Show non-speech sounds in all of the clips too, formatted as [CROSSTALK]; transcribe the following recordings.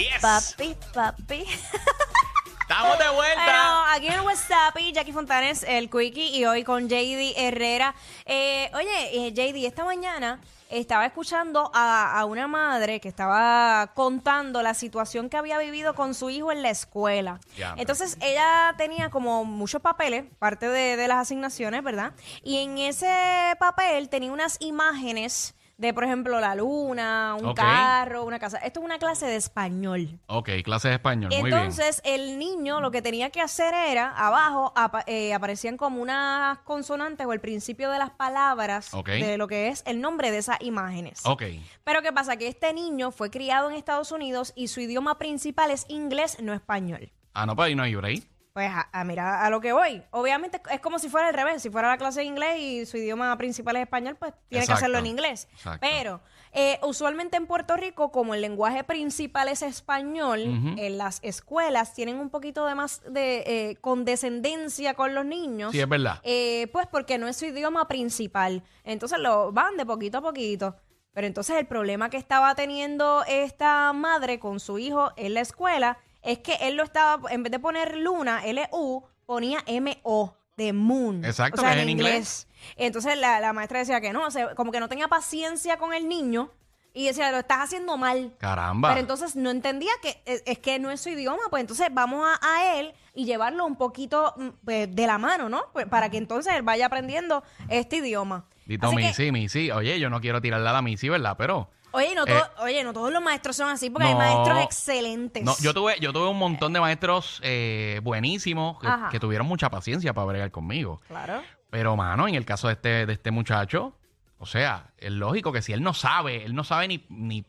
Yes. Papi, papi. [LAUGHS] Estamos de vuelta. Bueno, aquí en el WhatsApp, Jackie Fontanes, el Quickie, y hoy con JD Herrera. Eh, oye, eh, JD, esta mañana estaba escuchando a, a una madre que estaba contando la situación que había vivido con su hijo en la escuela. Entonces, ella tenía como muchos papeles, parte de, de las asignaciones, ¿verdad? Y en ese papel tenía unas imágenes de, por ejemplo, la luna, un Ok. carro, una casa. Esto es una clase de español. Ok, clase de español. Muy bien. Entonces, el niño lo que tenía que hacer era, abajo apa- eh, aparecían como unas consonantes o el principio de las palabras Ok. de lo que es el nombre de esas imágenes. Ok. Pero ¿qué pasa? Que este niño fue criado en Estados Unidos y su idioma principal es inglés, no español. Ah, no, pues ahí no hay break. Pues a, a mira a lo que voy. Obviamente es como si fuera al revés. Si fuera la clase de inglés y su idioma principal es español, pues tiene que hacerlo en inglés. Exacto. Pero eh, usualmente en Puerto Rico, como el lenguaje principal es español, en las escuelas tienen un poquito de más de eh, condescendencia con los niños. Sí, es verdad. Eh, pues porque no es su idioma principal. Entonces lo van de poquito a poquito. Pero entonces el problema que estaba teniendo esta madre con su hijo en la escuela es que él lo estaba, en vez de poner luna, L-U, ponía M-O, de moon. Exacto, o sea, que es en inglés. Entonces la, la maestra decía que no, o sea, como que no tenía paciencia con el niño y decía, lo estás haciendo mal. Caramba. Pero entonces no entendía que es, es que no es su idioma, pues entonces vamos a, a él y llevarlo un poquito mm, pues, de la mano, ¿no? Pues para que entonces él vaya aprendiendo este idioma. Dito Así que, Missy, Missy. Oye, yo no quiero tirarle a la Missy, ¿verdad? Pero. Oye, no Eh, todo- oye, no todos los maestros son así, porque hay maestros excelentes. No, yo tuve, yo tuve un montón de maestros eh, buenísimos que tuvieron mucha paciencia para bregar conmigo. Claro. Pero, mano, en el caso de este, de este muchacho, o sea, es lógico que si él no sabe, él no sabe ni, ni,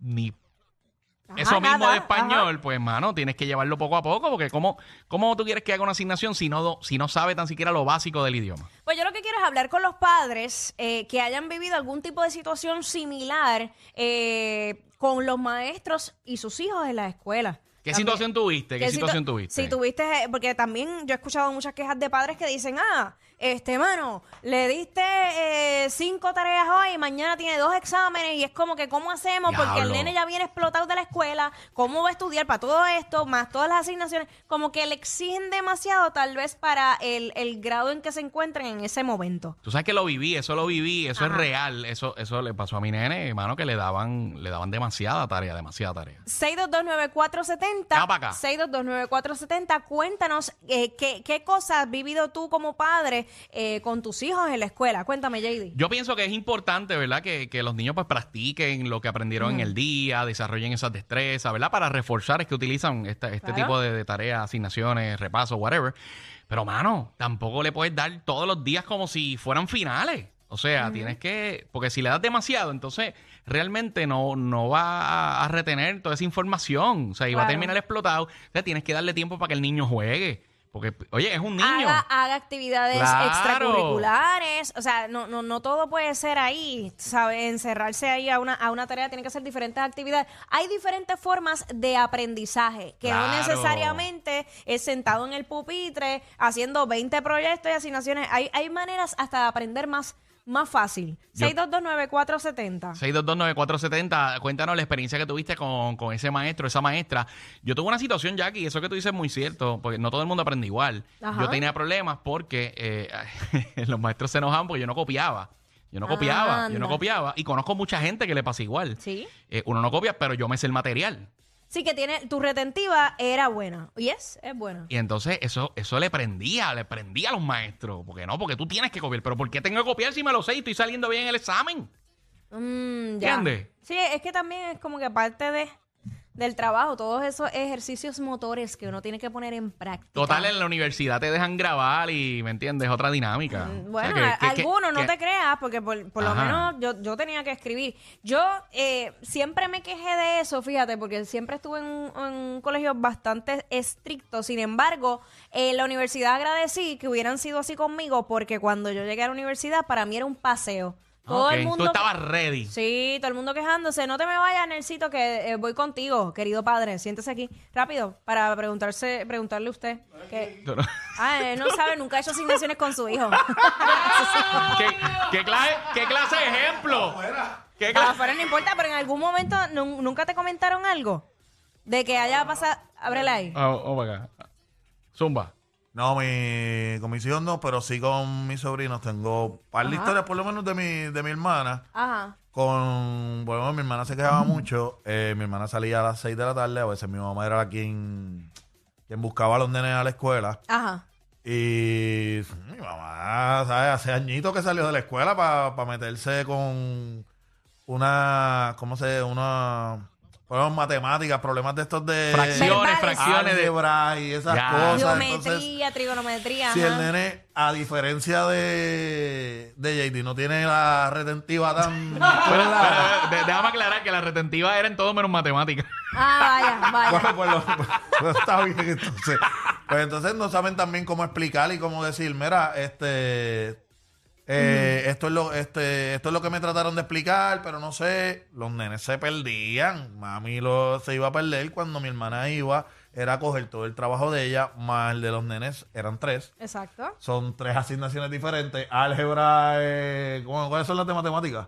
ni Ajá, eso mismo nada, de español, ajá. pues, mano, tienes que llevarlo poco a poco, porque ¿cómo, cómo tú quieres que haga una asignación si no, si no sabe tan siquiera lo básico del idioma? Pues yo lo que quiero es hablar con los padres eh, que hayan vivido algún tipo de situación similar eh, con los maestros y sus hijos en la escuela. ¿Qué También. situación tuviste? ¿Qué, situ- situación tuviste? Si tuviste, eh, porque también yo he escuchado muchas quejas de padres que dicen, ah, este mano, le diste eh, cinco tareas hoy y mañana tiene dos exámenes y es como que, ¿cómo hacemos? Porque el nene ya viene explotado de la escuela, ¿cómo va a estudiar para todo esto, más todas las asignaciones? Como que le exigen demasiado tal vez para el, el grado en que se encuentren en ese momento. Tú sabes que lo viví, eso lo viví, eso es real, eso, eso le pasó a mi nene, hermano, que le daban, le daban demasiada tarea, demasiada tarea. 6229470. Llama pa' acá. 6229470. Cuéntanos eh, qué, qué cosas has vivido tú como padre eh, con tus hijos en la escuela. Cuéntame, JD. Yo pienso que es importante, ¿verdad? Que, que los niños pues practiquen lo que aprendieron en el día, desarrollen esas destrezas, ¿verdad? Para reforzar es que utilizan esta- este Claro. tipo de, de tareas, asignaciones, repasos, whatever. Pero, mano, tampoco le puedes dar todos los días como si fueran finales. O sea, tienes que, porque si le das demasiado, entonces realmente no, no va a, retener toda esa información. O sea, y va a terminar explotado. O sea, tienes que darle tiempo para que el niño juegue. Porque, oye, es un niño. Haga, haga actividades Claro. extracurriculares. O sea, no, no, no todo puede ser ahí, ¿sabes? Encerrarse ahí a una, a una tarea, tiene que ser diferentes actividades. Hay diferentes formas de aprendizaje, que no necesariamente es sentado en el pupitre haciendo 20 proyectos y asignaciones. Hay, hay maneras hasta de aprender más, más fácil. Yo- 6229470. 6229470, cuéntanos la experiencia que tuviste con, con ese maestro, esa maestra. Yo tuve una situación, Jackie, y eso que tú dices es muy cierto, porque no todo el mundo aprende igual. Ajá. Yo tenía problemas porque eh, [LAUGHS] los maestros se enojaban porque yo no copiaba. Yo no copiaba, yo no copiaba. Y conozco mucha gente que le pasa igual. Sí. Eh, uno no copia, pero yo me sé el material. Sí, que tiene, tu retentiva era buena. Y es, es buena. Y entonces eso, eso le prendía, le prendía a los maestros. Porque no, porque tú tienes que copiar. Pero ¿por qué tengo que copiar si me lo sé y estoy saliendo bien en el examen? Mm, ya. ¿Entiendes? Sí, es que también es como que parte de, del trabajo, todos esos ejercicios motores que uno tiene que poner en práctica. Total, en la universidad te dejan grabar y, ¿me entiendes? Otra dinámica. O sea, Mm, Bueno, que- a- que- que- algunos, no te creas, porque por, por lo menos yo, yo tenía que escribir. Yo eh, siempre me quejé de eso, fíjate, porque siempre estuve en un, en un colegio bastante estricto. Sin embargo, en la universidad agradecí que hubieran sido así conmigo, porque cuando yo llegué a la universidad, para mí era un paseo. Todo Ok, el mundo. Tú estabas ready. Sí, todo el mundo quejándose. No te me vayas, Nelsito, que eh, voy contigo, querido padre. Siéntese aquí. Rápido, para preguntarse, preguntarle a usted. Que, no- ah, él no sabe, nunca ha hecho asignaciones con su hijo. [LAUGHS] ¿Qué, qué clase, ¿Qué clase de ejemplo? ¿Qué clase? Afuera no importa, pero en algún momento nu- nunca te comentaron algo. De que haya pasado. Ábrela ahí. Ah, Vamos para acá. Zumba. No, mi, con mis hijos no, pero sí con mis sobrinos. Tengo un par de Ajá. historias, por lo menos de mi, de mi hermana. Ajá. Con, bueno, mi hermana se quejaba mucho. eh, mi hermana salía a las 6 de la tarde. A veces mi mamá era la quien, quien buscaba a los nenes a la escuela. Ajá. Y mi mamá, ¿sabes? Hace añitos que salió de la escuela para meterse con una, ¿cómo se Una, bueno, matemáticas, problemas de estos de Fracciones, Verbales. fracciones de. álgebra y esas Ya. cosas. Entonces, Geometría, trigonometría. si ajá. el nene, a diferencia de, de JD, no tiene la retentiva tan... [LAUGHS] Pero, pero, de- déjame aclarar que la retentiva era en todo menos matemáticas. Ah, vaya, vaya. Bueno, pues, lo- pues está bien entonces. Pues entonces no saben también cómo explicar y cómo decir, mira, este eh, esto es lo este esto es lo que me trataron de explicar, pero no sé, los nenes se perdían. Mami lo se iba a perder cuando mi hermana iba, era a coger todo el trabajo de ella, más el de los nenes, eran tres. Exacto. Son tres asignaciones diferentes. Álgebra, eh, ¿cómo- ¿cuáles son las de matemáticas?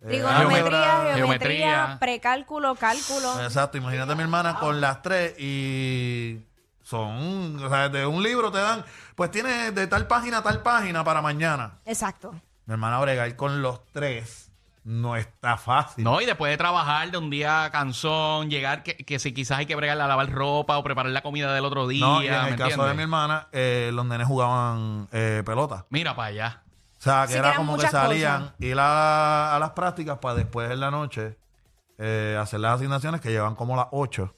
Eh, Trigonometría, álgebra, geometría, geometría. precálculo, cálculo. Exacto, imagínate mi hermana con las tres y son, o sea, de un libro te dan, pues tiene de tal página a tal página para mañana. Exacto. Mi hermana bregar con los tres no está fácil. No, y después de trabajar de un día cansón, llegar que, que si quizás hay que bregar a lavar ropa o preparar la comida del otro día. No, y en el ¿me caso de mi hermana, eh, los nenes jugaban eh, pelota. Mira para allá. O sea, que Sí, era como que salían cosas. ir a, a las prácticas para después en la noche eh, hacer las asignaciones que llevan como las 8.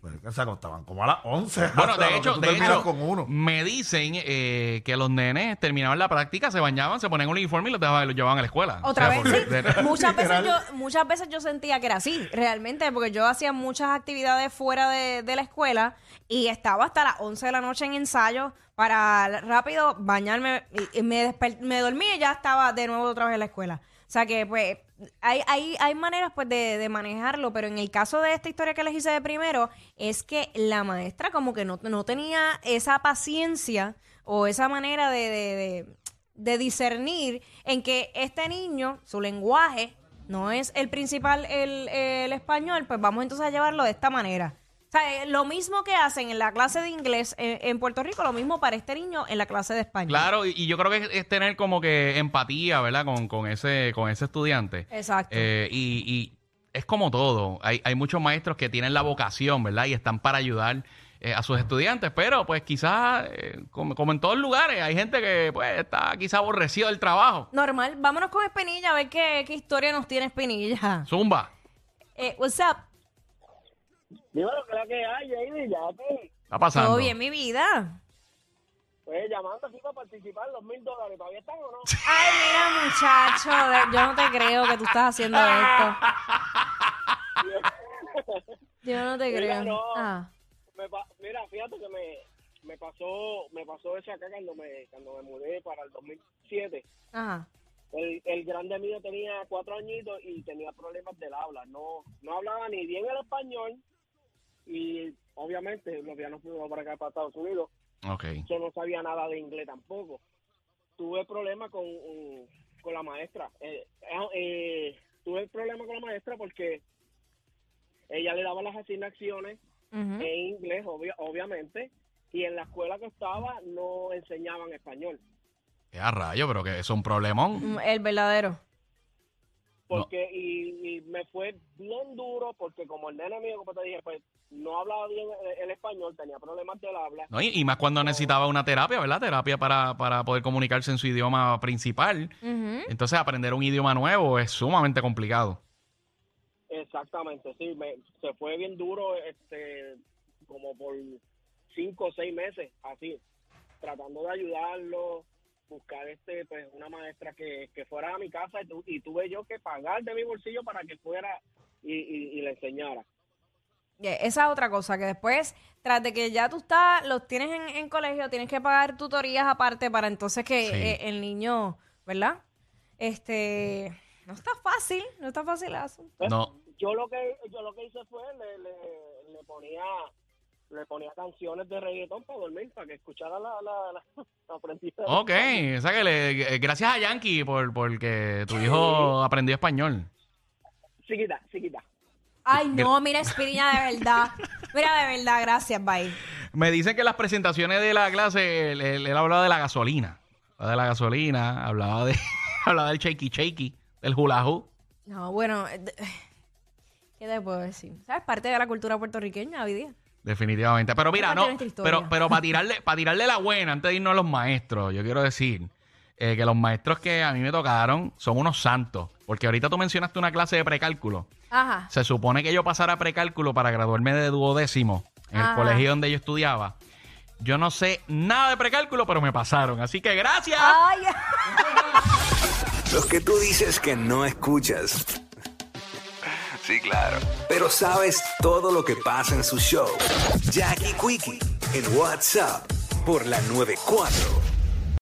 Pues que se acostaban como a las 11. Bueno, O sea, de lo hecho, que tú de terminas hecho con uno. me dicen eh, que los nenes terminaban la práctica, se bañaban, se ponían un uniforme y los, dejaban, los llevaban a la escuela. Otra O sea, vez, porque- sí. muchas, veces yo, muchas veces yo sentía que era así, realmente, porque yo hacía muchas actividades fuera de, de la escuela y estaba hasta las 11 de la noche en ensayo para rápido bañarme y, y me, desper- me dormí y ya estaba de nuevo otra vez en la escuela. O sea que, pues, hay, hay, hay maneras pues de, de manejarlo, pero en el caso de esta historia que les hice de primero, es que la maestra como que no, no tenía esa paciencia o esa manera de, de- de- discernir en que este niño, su lenguaje, no es el principal el, el español, pues vamos entonces a llevarlo de esta manera. O sea, eh, lo mismo que hacen en la clase de inglés en, en Puerto Rico, lo mismo para este niño en la clase de español. Claro, y, y yo creo que es, es tener como que empatía, ¿verdad? Con, con ese, con ese estudiante. Exacto. Eh, y, y es como todo. Hay, hay muchos maestros que tienen la vocación, ¿verdad? Y están para ayudar eh, a sus estudiantes. Pero, pues, quizás, eh, como, como en todos lugares, hay gente que, pues, está quizás aborrecido del trabajo. Normal. Vámonos con Espinilla a ver qué, qué historia nos tiene Espinilla. Zumba. Eh, what's up? Dímelo que la que hay, Jady, ya te. Está pasando. ¿Todo bien, mi vida? Pues llamando así para participar en los mil dólares, ¿todavía están o no? [LAUGHS] Ay, mira, muchacho, de- yo no te creo que tú estás haciendo esto. Yo no te Mira, creo. no. Ah. Me pa- mira, fíjate que me, me pasó me pasó eso acá cuando me cuando me mudé para el 2007. Ajá. El, el grande mío tenía cuatro añitos y tenía problemas del habla. No no hablaba ni bien el español y obviamente los días no fuimos para acá, para Estados Unidos. Ok. yo no sabía nada de inglés tampoco. Tuve problemas con, con la maestra. Eh, eh, eh, tuve problema con la maestra porque ella le daba las asignaciones en inglés, obvia- obviamente, y en la escuela que estaba no enseñaban español. Qué a rayo, pero que es un problemón. Mm, El verdadero. Porque, y, y me fue bien duro porque como el nene mío, como te dije, pues no hablaba bien el, el español, tenía problemas del habla. ¿no? Y, y más cuando necesitaba una terapia, ¿verdad? Terapia para, para poder comunicarse en su idioma principal. Entonces, aprender un idioma nuevo es sumamente complicado. Exactamente, sí, me, se fue bien duro, este, como por cinco o seis meses, así, tratando de ayudarlo, buscar este, pues, una maestra que, que fuera a mi casa y, tu- y tuve yo que pagar de mi bolsillo para que fuera y, y, y le enseñara. Eh, Esa es otra cosa, que después, tras de que ya tú estás, los tienes en, en colegio, tienes que pagar tutorías aparte para entonces que Sí. eh, el niño, ¿verdad? Este, no está fácil, no está fácil el asunto. Pues, No. Yo lo que yo lo que hice fue le, le, le ponía le ponía canciones de reggaetón para dormir, para que escuchara la, la, la, la aprendizaje. Ok, o sea que le- eh, gracias a Yankee por porque tu hijo aprendió español. Chiquita, chiquita. Ay, no, mira, Espiriña, de verdad. Mira, de verdad, gracias, bye. Me dicen que en las presentaciones de la clase él, él- él hablaba de la gasolina. Hablaba de la gasolina, hablaba de [LAUGHS] hablaba del shaky shaky, del hula. No, bueno, eh, de- ¿qué te puedo decir? ¿Sabes? Parte de la cultura puertorriqueña hoy día. Definitivamente. Pero mira, no, pero, pero para [LAUGHS] tirarle, para tirarle la buena, antes de irnos a los maestros, yo quiero decir eh, que los maestros que a mí me tocaron son unos santos. Porque ahorita tú mencionaste una clase de precálculo. Ajá. Se supone que yo pasara precálculo para graduarme de duodécimo en el colegio donde yo estudiaba. Yo no sé nada de precálculo, pero me pasaron. Así que gracias. Ay, [LAUGHS] Los que tú dices que no escuchas. Sí, claro. Pero sabes todo lo que pasa en su show. Jackie Quickie en WhatsApp por la 94.